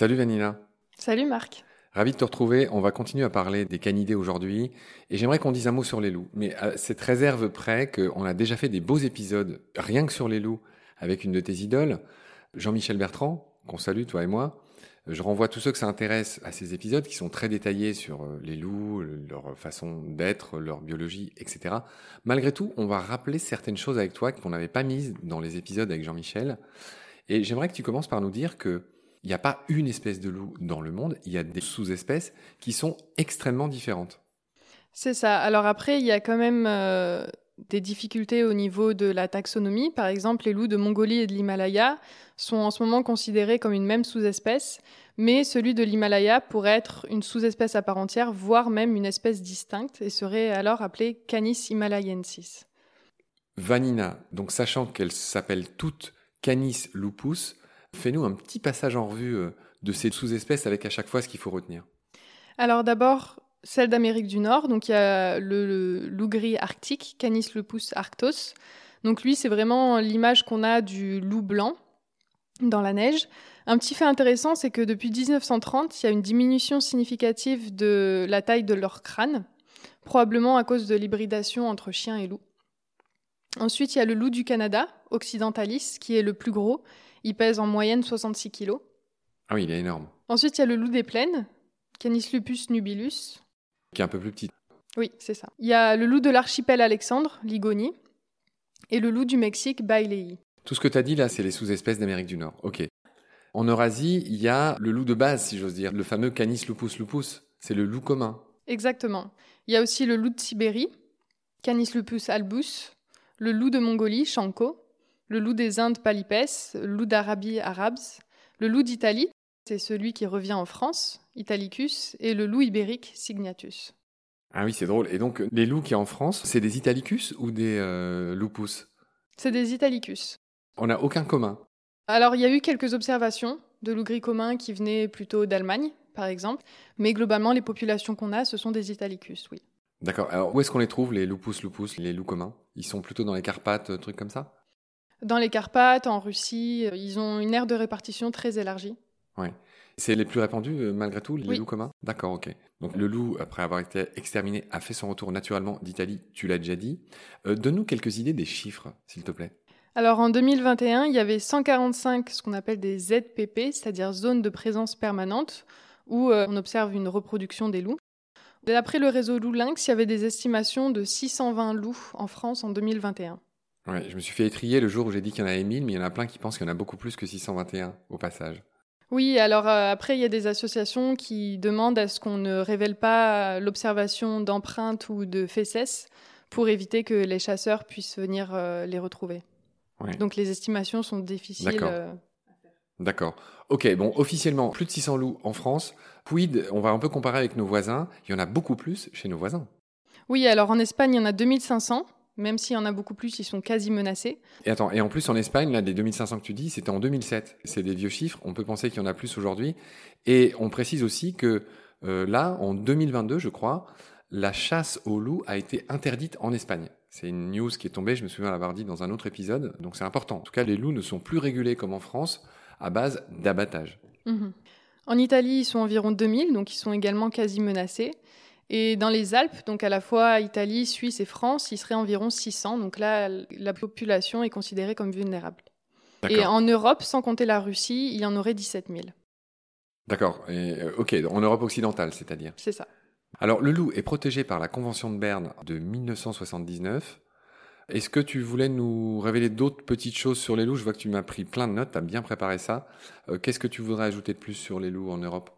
Salut Vanina. Salut Marc. Ravi de te retrouver. On va continuer à parler des canidés aujourd'hui. Et j'aimerais qu'on dise un mot sur les loups. Mais à cette réserve près qu'on a déjà fait des beaux épisodes rien que sur les loups avec une de tes idoles, Jean-Michel Bertrand, qu'on salue toi et moi. Je renvoie tous ceux que ça intéresse à ces épisodes qui sont très détaillés sur euh, les loups, leur façon d'être, leur biologie, etc. Malgré tout, on va rappeler certaines choses avec toi qu'on n'avait pas mises dans les épisodes avec Jean-Michel. Et j'aimerais que tu commences par nous dire que il n'y a pas une espèce de loup dans le monde, il y a des sous-espèces qui sont extrêmement différentes. C'est ça. Alors après, il y a quand même euh, des difficultés au niveau de la taxonomie. Par exemple, les loups de Mongolie et de l'Himalaya sont en ce moment considérés comme une même sous-espèce, mais celui de l'Himalaya pourrait être une sous-espèce à part entière, voire même une espèce distincte, et serait alors appelé Canis himalayensis. Vanina, donc sachant qu'elles s'appellent toutes Canis lupus, Fais-nous un petit passage en revue euh, de ces sous-espèces avec à chaque fois ce qu'il faut retenir. Alors d'abord, celle d'Amérique du Nord, donc il y a le, loup gris arctique, Canis lupus arctos. Donc lui, c'est vraiment l'image qu'on a du loup blanc dans la neige. Un petit fait intéressant, c'est que depuis 1930, il y a une diminution significative de la taille de leur crâne, probablement à cause de l'hybridation entre chien et loup. Ensuite, il y a le loup du Canada, Occidentalis, qui est le plus gros il pèse en moyenne 66 kg. Ah oui, il est énorme. Ensuite, il y a le loup des plaines, Canis lupus nubilus. Qui est un peu plus petit. Oui, c'est ça. Il y a le loup de l'archipel Alexandre, Ligoni, et le loup du Mexique, Bailei. Tout ce que tu as dit là, c'est les sous-espèces d'Amérique du Nord. Ok. En Eurasie, il y a le loup de base, si j'ose dire, le fameux Canis lupus lupus. C'est le loup commun. Exactement. Il y a aussi le loup de Sibérie, Canis lupus albus, le loup de Mongolie, Chanko, le loup des Indes palipès, le loup d'Arabie arabes, le loup d'Italie, c'est celui qui revient en France, Italicus, et le loup ibérique, Signatus. Ah oui, c'est drôle. Et donc, les loups qui en France, c'est des Italicus ou des euh, lupus? C'est des Italicus. On n'a aucun commun Alors, il y a eu quelques observations de loups gris communs qui venaient plutôt d'Allemagne, par exemple, mais globalement, les populations qu'on a, ce sont des Italicus, oui. D'accord. Alors, où est-ce qu'on les trouve, les lupus lupus, les loups communs? Ils sont plutôt dans les Carpates, trucs comme ça? Dans les Carpates, en Russie, euh, ils ont une aire de répartition très élargie. Oui. C'est les plus répandus euh, malgré tout, les loups communs? D'accord, ok. Donc le loup, après avoir été exterminé, a fait son retour naturellement d'Italie, tu l'as déjà dit. Euh, donne-nous quelques idées des chiffres, s'il te plaît. Alors en 2021, il y avait 145 ce qu'on appelle des ZPP, c'est-à-dire zones de présence permanente, où on observe une reproduction des loups. D'après le réseau Loup Lynx, il y avait des estimations de 620 loups en France en 2021 je me suis fait étrier le jour où j'ai dit qu'il y en avait 1000, mais il y en a plein qui pensent qu'il y en a beaucoup plus que 621 au passage. Oui, alors euh, après, il y a des associations qui demandent à ce qu'on ne révèle pas l'observation d'empreintes ou de fesses pour éviter que les chasseurs puissent venir euh, les retrouver. Donc les estimations sont difficiles. D'accord. Euh, D'accord. Ok, bon, officiellement, plus de 600 loups en France. Quid, on va un peu comparer avec nos voisins. Il y en a beaucoup plus chez nos voisins. Oui, alors en Espagne, il y en a 2500 même s'il y en a beaucoup plus, ils sont quasi menacés. Et attends, et en plus en Espagne, là, des 2500 que tu dis, c'était en 2007. C'est des vieux chiffres, on peut penser qu'il y en a plus aujourd'hui. Et on précise aussi que euh, là, en 2022, je crois, la chasse au loup a été interdite en Espagne. C'est une news qui est tombée, je me souviens l'avoir dit dans un autre épisode, donc c'est important. En tout cas, les loups ne sont plus régulés comme en France à base d'abattage. Mhm. En Italie, ils sont environ 2000, donc ils sont également quasi menacés. Et dans les Alpes, donc à la fois Italie, Suisse et France, il serait environ 600. Donc là, la population est considérée comme vulnérable. Et en Europe, sans compter la Russie, il y en aurait 17 000. D'accord. Euh, ok, en Europe occidentale, c'est-à-dire C'est ça. Alors, le loup est protégé par la Convention de Berne de 1979. Est-ce que tu voulais nous révéler d'autres petites choses sur les loups? Je vois que tu m'as pris plein de notes, tu as bien préparé ça. Euh, qu'est-ce que tu voudrais ajouter de plus sur les loups en Europe?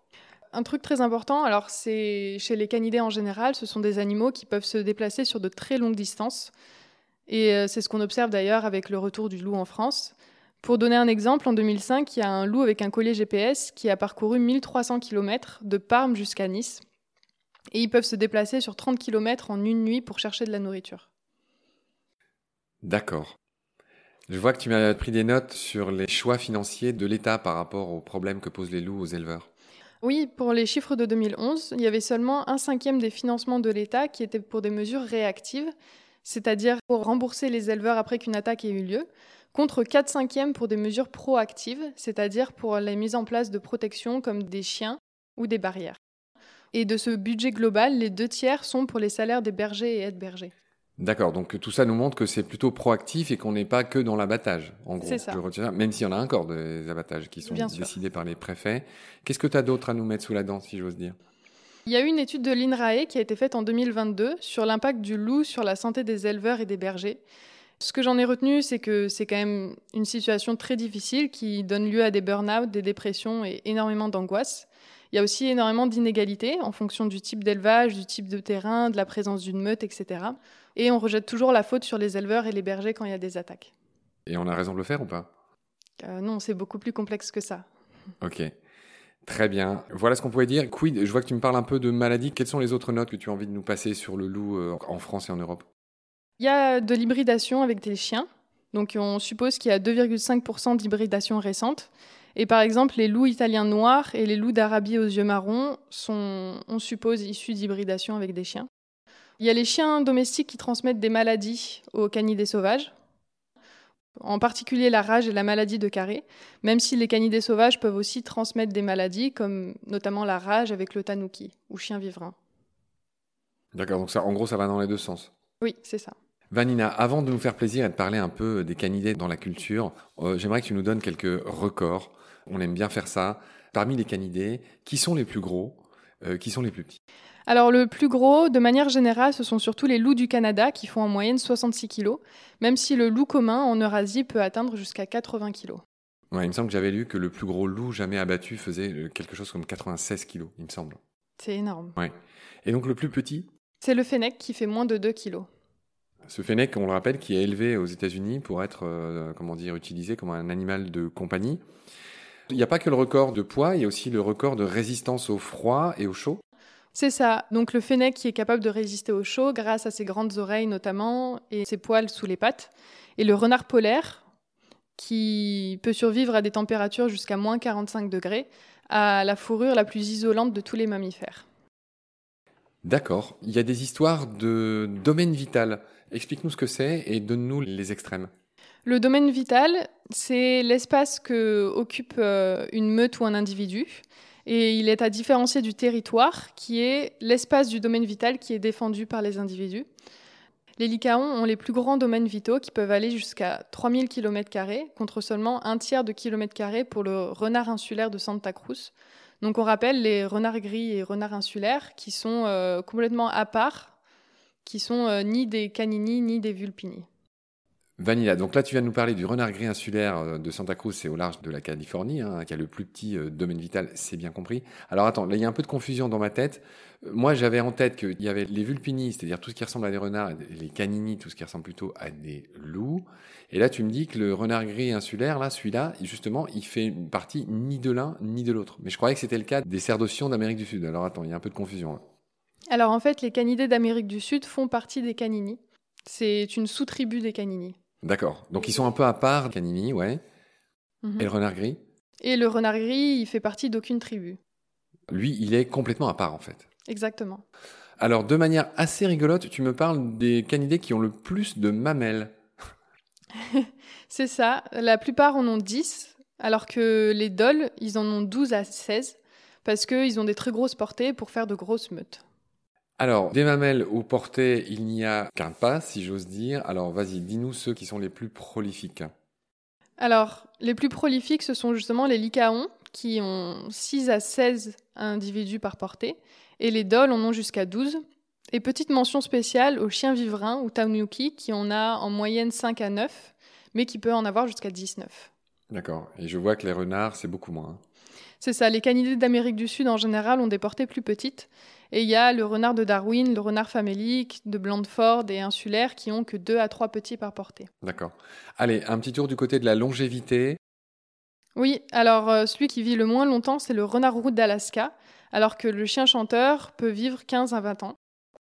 Un truc très important, alors c'est chez les canidés en général, ce sont des animaux qui peuvent se déplacer sur de très longues distances. Et euh, c'est ce qu'on observe d'ailleurs avec le retour du loup en France. Pour donner un exemple, en 2005, il y a un loup avec un collier GPS qui a parcouru 1300 km de Parme jusqu'à Nice. Et ils peuvent se déplacer sur 30 km en une nuit pour chercher de la nourriture. D'accord. Je vois que tu m'as pris des notes sur les choix financiers de l'État par rapport aux problèmes que posent les loups aux éleveurs. Oui, pour les chiffres de 2011, il y avait seulement un cinquième des financements de l'État qui étaient pour des mesures réactives, c'est-à-dire pour rembourser les éleveurs après qu'une attaque ait eu lieu, contre 4 cinquièmes pour des mesures proactives, c'est-à-dire pour la mise en place de protection comme des chiens ou des barrières. Et de ce budget global, les deux tiers sont pour les salaires des bergers et aides-bergers. D'accord, donc tout ça nous montre que c'est plutôt proactif et qu'on n'est pas que dans l'abattage, en gros. Ça. Je retiens même s'il y en a encore des abattages qui sont Bien sûr. décidés par les préfets. Qu'est-ce que tu as d'autre à nous mettre sous la dent, si j'ose dire? Il y a eu une étude de l'INRAE qui a été faite en 2022 sur l'impact du loup sur la santé des éleveurs et des bergers. Ce que j'en ai retenu, c'est que c'est quand même une situation très difficile qui donne lieu à des burn-out, des dépressions et énormément d'angoisse. Il y a aussi énormément d'inégalités en fonction du type d'élevage, du type de terrain, de la présence d'une meute, etc. Et on rejette toujours la faute sur les éleveurs et les bergers quand il y a des attaques. Et on a raison de le faire ou pas? Euh, non, c'est beaucoup plus complexe que ça. Ok. Très bien. Voilà ce qu'on pouvait dire. Quid, je vois que tu me parles un peu de maladies. Quelles sont les autres notes que tu as envie de nous passer sur le loup euh, en France et en Europe? Il y a de l'hybridation avec des chiens. Donc on suppose qu'il y a 2,5% d'hybridation récente. Et par exemple, les loups italiens noirs et les loups d'Arabie aux yeux marrons sont, on suppose, issus d'hybridation avec des chiens. Il y a les chiens domestiques qui transmettent des maladies aux canidés sauvages, en particulier la rage et la maladie de carré, même si les canidés sauvages peuvent aussi transmettre des maladies, comme notamment la rage avec le tanuki, ou chien vivrin. D'accord, donc ça, en gros, ça va dans les deux sens. Oui, c'est ça. Vanina, avant de nous faire plaisir et de parler un peu des canidés dans la culture, euh, j'aimerais que tu nous donnes quelques records. On aime bien faire ça. Parmi les canidés, qui sont les plus gros euh, Qui sont les plus petits Alors le plus gros, de manière générale, ce sont surtout les loups du Canada qui font en moyenne 66 kg, même si le loup commun en Eurasie peut atteindre jusqu'à 80 kg. Ouais, il me semble que j'avais lu que le plus gros loup jamais abattu faisait euh, quelque chose comme 96 kilos, il me semble. C'est énorme. Et donc le plus petit? C'est le fennec qui fait moins de 2 kg. Ce fennec, on le rappelle, qui est élevé aux États-Unis pour être, euh, comment dire, utilisé comme un animal de compagnie. Il n'y a pas que le record de poids, il y a aussi le record de résistance au froid et au chaud. C'est ça. Donc le fennec qui est capable de résister au chaud grâce à ses grandes oreilles notamment et ses poils sous les pattes. Et le renard polaire qui peut survivre à des températures jusqu'à moins 45 degrés, à la fourrure la plus isolante de tous les mammifères. D'accord. Il y a des histoires de domaine vital. Explique-nous ce que c'est et donne-nous les extrêmes. Le domaine vital, c'est l'espace que occupe euh, une meute ou un individu. Et il est à différencier du territoire, qui est l'espace du domaine vital qui est défendu par les individus. Les lycaons ont les plus grands domaines vitaux qui peuvent aller jusqu'à 3000 km, contre seulement un tiers de kilomètre carré pour le renard insulaire de Santa Cruz. Donc on rappelle les renards gris et renards insulaires qui sont euh, complètement à part, qui sont euh, ni des canini ni des vulpini. Vanilla, donc là tu viens de nous parler du renard gris insulaire euh, de Santa Cruz, c'est au large de la Californie, hein, qui a le plus petit euh, domaine vital, c'est bien compris. Alors attends, là il y a un peu de confusion dans ma tête. Euh, Moi j'avais en tête qu'il y avait les vulpini, c'est-à-dire tout ce qui ressemble à des renards, les canini, tout ce qui ressemble plutôt à des loups. Et là tu me dis que le renard gris insulaire, là celui-là, justement, il fait partie ni de l'un ni de l'autre. Mais je croyais que c'était le cas des cerdocions d'Amérique du Sud. Alors attends, il y a un peu de confusion. Alors en fait, les canidés d'Amérique du Sud font partie des canini. C'est une sous-tribu des canini. D'accord. Donc ils sont un peu à part, canini, ouais. Mhm. Et le renard gris? Et le renard gris, il fait partie d'aucune tribu. Lui, il est complètement à part en fait. Exactement. Alors, de manière assez rigolote, tu me parles des canidés qui ont le plus de mamelles. C'est ça. La plupart en ont 10, alors que les dôles, ils en ont 12 à 16, parce qu'ils ont des très grosses portées pour faire de grosses meutes. Alors, des mamelles aux portées, il n'y a qu'un pas, si j'ose dire. Alors, vas-y, dis-nous ceux qui sont les plus prolifiques. Alors, les plus prolifiques, ce sont justement les lycaons, qui ont 6 à 16 individus par portée, et les dôles en ont jusqu'à 12. Et petite mention spéciale aux chiens vivrins ou tanuki, qui en a en moyenne 5 à 9, mais qui peut en avoir jusqu'à 19. D'accord. Et je vois que les renards, c'est beaucoup moins. C'est ça, les canidés d'Amérique du Sud en général ont des portées plus petites. Et il y a le renard de Darwin, le renard famélique, de Blandford et insulaire qui ont que 2 à 3 petits par portée. D'accord. Allez, un petit tour du côté de la longévité. Oui, alors euh, celui qui vit le moins longtemps, c'est le renard roux d'Alaska, alors que le chien chanteur peut vivre 15 à 20 ans.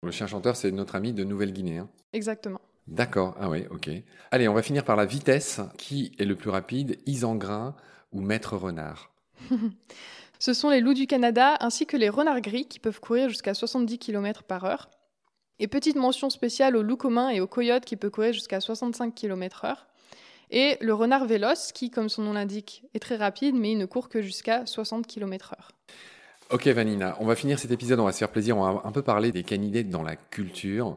Le chien chanteur, c'est notre ami de Nouvelle-Guinée. hein. Exactement. D'accord. Ah oui, ok. Allez, on va finir par la vitesse. Qui est le plus rapide? Isengrin ou Maître Renard? Ce sont les loups du Canada ainsi que les renards gris qui peuvent courir jusqu'à 70 km par heure. Et petite mention spéciale aux loups communs et aux coyotes qui peuvent courir jusqu'à 65 km heure. Et le renard véloce, qui, comme son nom l'indique, est très rapide, mais il ne court que jusqu'à 60 km/h. Ok Vanina, on va finir cet épisode, on va se faire plaisir, on va un peu parler des canidés dans la culture.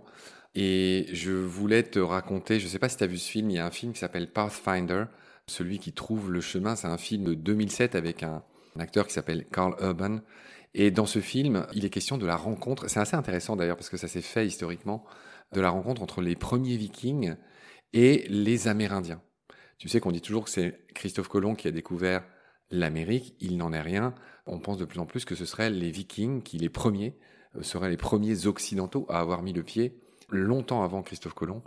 Et je voulais te raconter, je ne sais pas si tu as vu ce film, il y a un film qui s'appelle Pathfinder, celui qui trouve le chemin, c'est un film de 2007 avec un, acteur qui s'appelle Carl Urban. Et dans ce film, il est question de la rencontre, c'est assez intéressant d'ailleurs parce que ça s'est fait historiquement, de la rencontre entre les premiers vikings et les Amérindiens. Tu sais qu'on dit toujours que c'est Christophe Colomb qui a découvert l'Amérique, il n'en est rien. On pense de plus en plus que ce seraient les Vikings qui, les premiers, seraient les premiers occidentaux à avoir mis le pied, longtemps avant Christophe Colomb,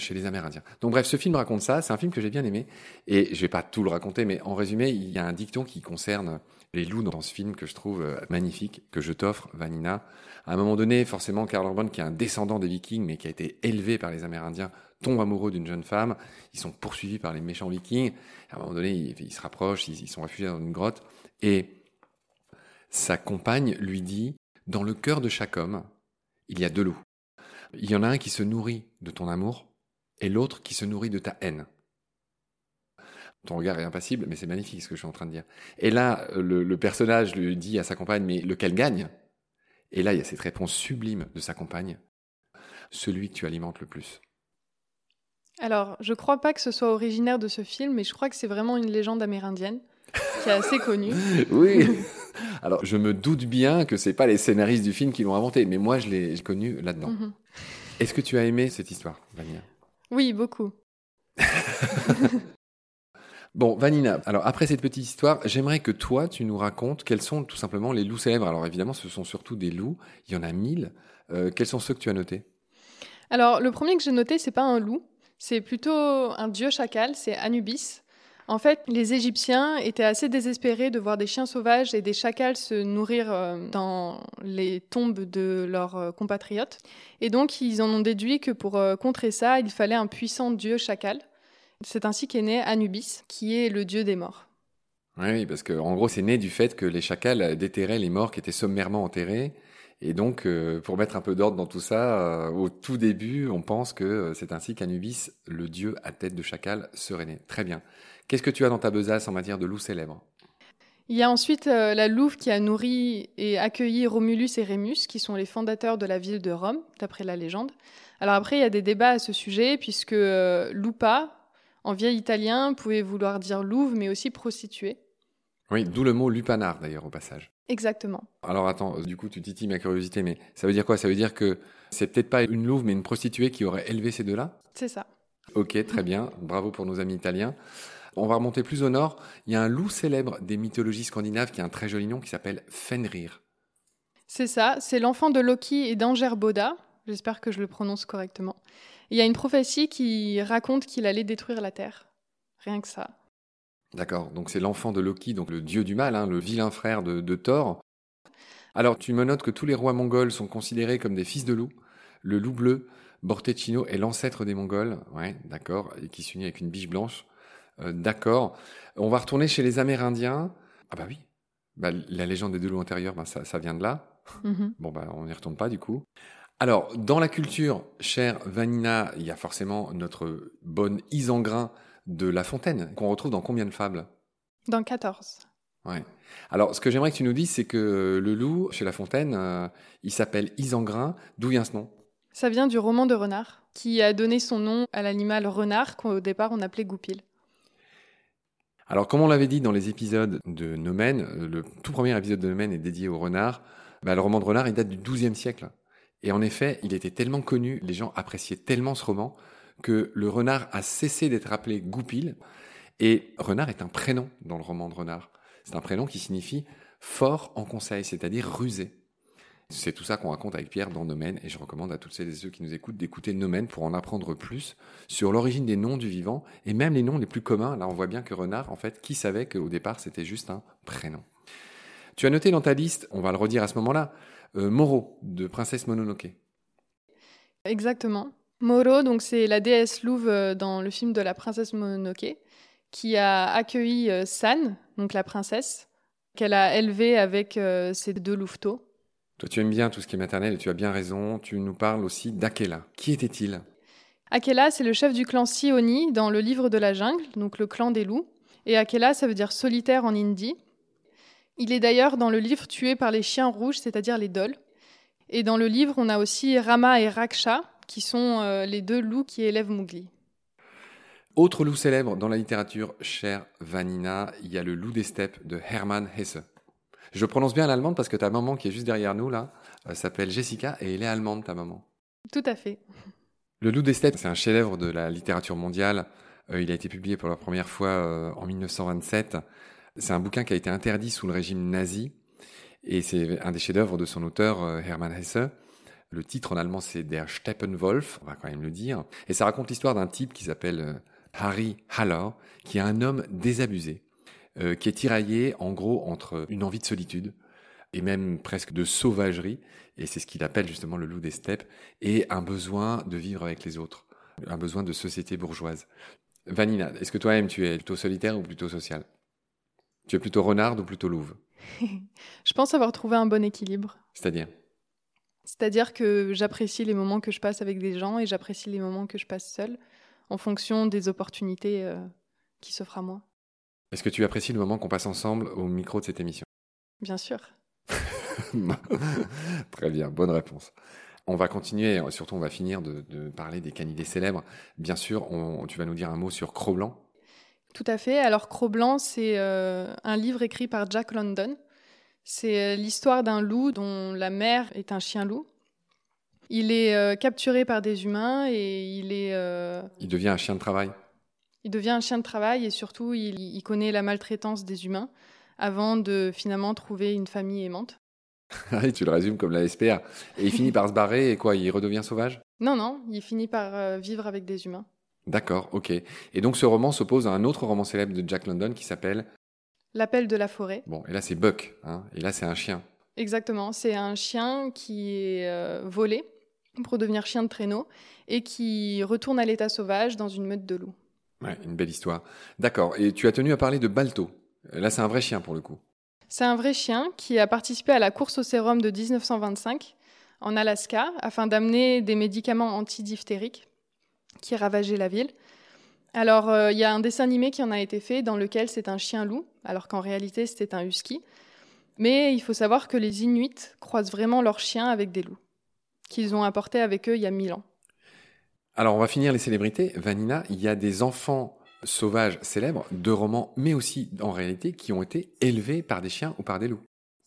chez les Amérindiens. Donc bref, ce film raconte ça, c'est un film que j'ai bien aimé, et je vais pas tout le raconter, mais en résumé, il y a un dicton qui concerne les loups dans ce film que je trouve euh, magnifique, que je t'offre, Vanina. À un moment donné, forcément, Karl Urban, qui est un descendant des Vikings, mais qui a été élevé par les Amérindiens, tombe amoureux d'une jeune femme. Ils sont poursuivis par les méchants Vikings. À un moment donné, ils, se rapprochent, ils, ils sont réfugiés dans une grotte, et sa compagne lui dit, dans le cœur de chaque homme, il y a deux loups. Il y en a un qui se nourrit de ton amour et l'autre qui se nourrit de ta haine. Ton regard est impassible, mais c'est magnifique ce que je suis en train de dire. Et là, le, personnage lui dit à sa compagne, mais lequel gagne? Et là, il y a cette réponse sublime de sa compagne, celui que tu alimentes le plus. Alors, je crois pas que ce soit originaire de ce film, mais je crois que c'est vraiment une légende amérindienne qui est assez connue. oui. Alors, je me doute bien que c'est pas les scénaristes du film qui l'ont inventé, mais moi, je l'ai connu là-dedans. Mhm. Est-ce que tu as aimé cette histoire, Vanina Oui, beaucoup. bon, Vanina, alors après cette petite histoire, j'aimerais que toi, tu nous racontes quels sont tout simplement les loups célèbres. Alors évidemment, ce sont surtout des loups, il y en a mille. Euh, quels sont ceux que tu as notés? Alors, le premier que j'ai noté, c'est pas un loup, c'est plutôt un dieu chacal, c'est Anubis. En fait, les Égyptiens étaient assez désespérés de voir des chiens sauvages et des chacals se nourrir euh, dans les tombes de leurs euh, compatriotes. Et donc, ils en ont déduit que pour euh, contrer ça, il fallait un puissant dieu chacal. C'est ainsi qu'est né Anubis, qui est le dieu des morts. Oui, parce qu'en gros, c'est né du fait que les chacals déterraient les morts qui étaient sommairement enterrés. Et donc, pour mettre un peu d'ordre dans tout ça, au tout début, on pense que c'est ainsi qu'Anubis, le dieu à tête de chacal, serait né. Très bien. Qu'est-ce que tu as dans ta besace en matière de loup célèbre? Il y a ensuite euh, la louve qui a nourri et accueilli Romulus et Rémus, qui sont les fondateurs de la ville de Rome, d'après la légende. Alors après, il y a des débats à ce sujet, puisque euh, lupa, en vieil italien, pouvait vouloir dire louve, mais aussi prostituée. Oui, d'où le mot lupanar, d'ailleurs, au passage. Exactement. Alors attends, du coup, tu titilles ma curiosité, mais ça veut dire quoi? Ça veut dire que c'est peut-être pas une louve, mais une prostituée qui aurait élevé ces deux-là? C'est ça. Ok, très bien. Bravo pour nos amis italiens. On va remonter plus au nord. Il y a un loup célèbre des mythologies scandinaves qui a un très joli nom qui s'appelle Fenrir. C'est ça, c'est l'enfant de Loki et d'Angerboda. J'espère que je le prononce correctement. Il y a une prophétie qui raconte qu'il allait détruire la Terre. Rien que ça. D'accord, donc c'est l'enfant de Loki, donc le dieu du mal, hein, le vilain frère de, de Thor. Alors tu me notes que tous les rois mongols sont considérés comme des fils de loup. Le loup bleu, Bortechino, est l'ancêtre des Mongols, ouais, d'accord, et qui s'unit avec une biche blanche. Euh, d'accord. On va retourner chez les Amérindiens. Ah bah oui. Bah, la légende des deux loups antérieurs, bah, ça, vient de là. Mhm. Bon, bah, on n'y retourne pas du coup. Alors, dans la culture, chère Vanina, il y a forcément notre bonne Isengrin de La Fontaine, qu'on retrouve dans combien de fables? Dans 14. Ouais. Alors, ce que j'aimerais que tu nous dises, c'est que le loup, chez La Fontaine, euh, il s'appelle Isengrin. D'où vient ce nom? Ça vient du roman de Renard, qui a donné son nom à l'animal renard qu'au départ on appelait Goupil. Alors, comme on l'avait dit dans les épisodes de Nomen, euh, le tout premier épisode de Nomen est dédié au renard. Bah, le roman de renard, il date du XIIe siècle. Et en effet, il était tellement connu, les gens appréciaient tellement ce roman, que le renard a cessé d'être appelé Goupil. Et renard est un prénom dans le roman de renard. C'est un prénom qui signifie fort en conseil, c'est-à-dire rusé. C'est tout ça qu'on raconte avec Pierre dans Nomen, et je recommande à toutes celles et ceux qui nous écoutent d'écouter Nomen pour en apprendre plus sur l'origine des noms du vivant, et même les noms les plus communs. Là, on voit bien que renard, en fait, qui savait qu'au départ, c'était juste un prénom. Tu as noté dans ta liste, on va le redire à ce moment-là, euh, Moro, de Princesse Mononoke. Exactement. Moro, donc c'est la déesse louve euh, dans le film de la Princesse Mononoke, qui a accueilli euh, San, donc la princesse, qu'elle a élevée avec ses deux louveteaux. Toi, tu aimes bien tout ce qui est maternel et tu as bien raison. Tu nous parles aussi d'Akela. Qui était-il? Akela, c'est le chef du clan Sioni dans le livre de la jungle, donc le clan des loups. Et Akela, ça veut dire solitaire en hindi. Il est d'ailleurs dans le livre tué par les chiens rouges, c'est-à-dire les dols. Et dans le livre, on a aussi Rama et Raksha, qui sont euh, les deux loups qui élèvent Mowgli. Autre loup célèbre dans la littérature, chère Vanina, il y a le loup des steppes de Hermann Hesse. Je prononce bien l'allemande parce que ta maman qui est juste derrière nous là euh, s'appelle Jessica et elle est allemande ta maman. Tout à fait. Le loup des steppes, c'est un chef-d'œuvre de la littérature mondiale. Euh, il a été publié pour la première fois en 1927. C'est un bouquin qui a été interdit sous le régime nazi et c'est un des chefs-d'œuvre de son auteur Hermann Hesse. Le titre en allemand, c'est Der Steppenwolf, on va quand même le dire. Et ça raconte l'histoire d'un type qui s'appelle euh, Harry Haller, qui est un homme désabusé, euh, qui est tiraillé en gros entre une envie de solitude et même presque de sauvagerie, et c'est ce qu'il appelle justement le loup des steppes, et un besoin de vivre avec les autres, un besoin de société bourgeoise. Vanina, est-ce que toi-même tu es plutôt solitaire ou plutôt social Tu es plutôt renard ou plutôt louve? Je pense avoir trouvé un bon équilibre. C'est-à-dire? C'est-à-dire que j'apprécie les moments que je passe avec des gens et j'apprécie les moments que je passe seule en fonction des opportunités euh, qui s'offrent à moi. Est-ce que tu apprécies le moment qu'on passe ensemble au micro de cette émission? Bien sûr. Très bien, bonne réponse. On va continuer, surtout on va finir de, parler des canidés célèbres. Bien sûr, tu vas nous dire un mot sur Cro-Blanc. Tout à fait. Alors Cro-Blanc, c'est euh, un livre écrit par Jack London c'est euh, l'histoire d'un loup dont la mère est un chien loup. Il est euh, capturé par des humains et il est. Il devient un chien de travail? Il devient un chien de travail et surtout il, connaît la maltraitance des humains avant de finalement trouver une famille aimante. Ah tu le résumes comme la SPR. Et il finit par se barrer et quoi Il redevient sauvage? Non, non, il finit par vivre avec des humains. D'accord, ok. Et donc ce roman s'oppose à un autre roman célèbre de Jack London qui s'appelle L'appel de la forêt. Bon, et là c'est Buck, hein, et là c'est un chien. Exactement, c'est un chien qui est euh, volé pour devenir chien de traîneau et qui retourne à l'état sauvage dans une meute de loups. Ouais, une belle histoire. D'accord, et tu as tenu à parler de Balto. Là c'est un vrai chien pour le coup. C'est un vrai chien qui a participé à la course au sérum de 1925 en Alaska afin d'amener des médicaments antidiphtériques qui ravageaient la ville. Alors, euh, il y a un dessin animé qui en a été fait dans lequel c'est un chien loup, alors qu'en réalité c'était un husky. Mais il faut savoir que les Inuits croisent vraiment leurs chiens avec des loups, qu'ils ont apportés avec eux il y a mille ans. Alors, on va finir les célébrités. Vanina, il y a des enfants sauvages célèbres de romans, mais aussi en réalité, qui ont été élevés par des chiens ou par des loups.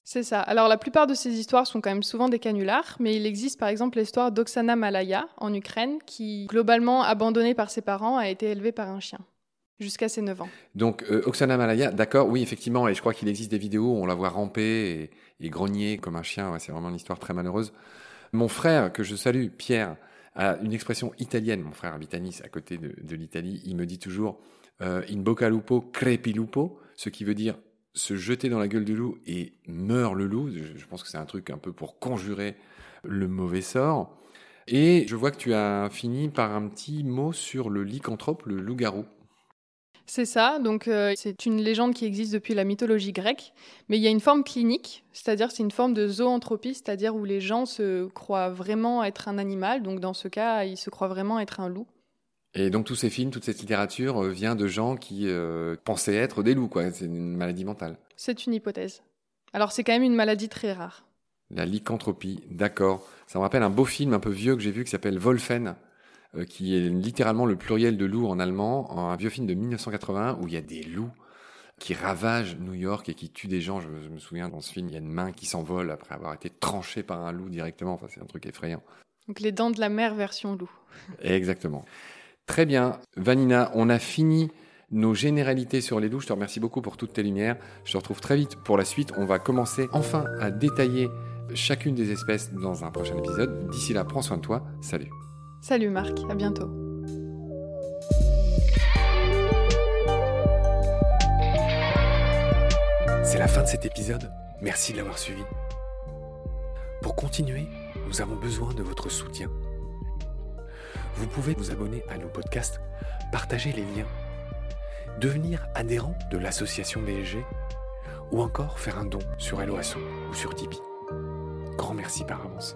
C'est ça. Alors la plupart de ces histoires sont quand même souvent des canulars, mais il existe par exemple l'histoire d'Oksana Malaya en Ukraine, qui, globalement abandonnée par ses parents, a été élevée par un chien jusqu'à ses 9 ans. Donc euh, Oksana Malaya, d'accord, oui effectivement, et je crois qu'il existe des vidéos où on la voit ramper et, grogner comme un chien, c'est vraiment une histoire très malheureuse. Mon frère, que je salue, Pierre, une expression italienne, mon frère habite à côté de, l'Italie, il me dit toujours euh, in bocca lupo crepi lupo, ce qui veut dire se jeter dans la gueule du loup et meurt le loup. Je pense que c'est un truc un peu pour conjurer le mauvais sort. Et je vois que tu as fini par un petit mot sur le lycanthrope, le loup-garou. C'est ça, donc euh, c'est une légende qui existe depuis la mythologie grecque, mais il y a une forme clinique, c'est-à-dire c'est une forme de zoanthropie, c'est-à-dire où les gens se croient vraiment être un animal, donc dans ce cas, ils se croient vraiment être un loup. Et donc tous ces films, toute cette littérature euh, vient de gens qui euh, pensaient être des loups, quoi. C'est une maladie mentale. C'est une hypothèse. Alors c'est quand même une maladie très rare. La lycanthropie, d'accord. Ça me rappelle un beau film un peu vieux que j'ai vu qui s'appelle Wolfen, qui est littéralement le pluriel de loup en allemand, un vieux film de 1981 où il y a des loups qui ravagent New York et qui tuent des gens. Je, me souviens dans ce film, il y a une main qui s'envole après avoir été tranchée par un loup directement. Enfin, c'est un truc effrayant. Donc les dents de la mer version loup. Exactement. Très bien. Vanina, on a fini nos généralités sur les loups. Je te remercie beaucoup pour toutes tes lumières. Je te retrouve très vite pour la suite. On va commencer enfin à détailler chacune des espèces dans un prochain épisode. D'ici là, prends soin de toi. Salut. Salut Marc, à bientôt. C'est la fin de cet épisode. Merci de l'avoir suivi. Pour continuer, nous avons besoin de votre soutien vous pouvez vous abonner à nos podcasts, partager les liens, devenir adhérent de l'association BSG ou encore faire un don sur Helloasso ou sur Tipeee. Grand merci par avance.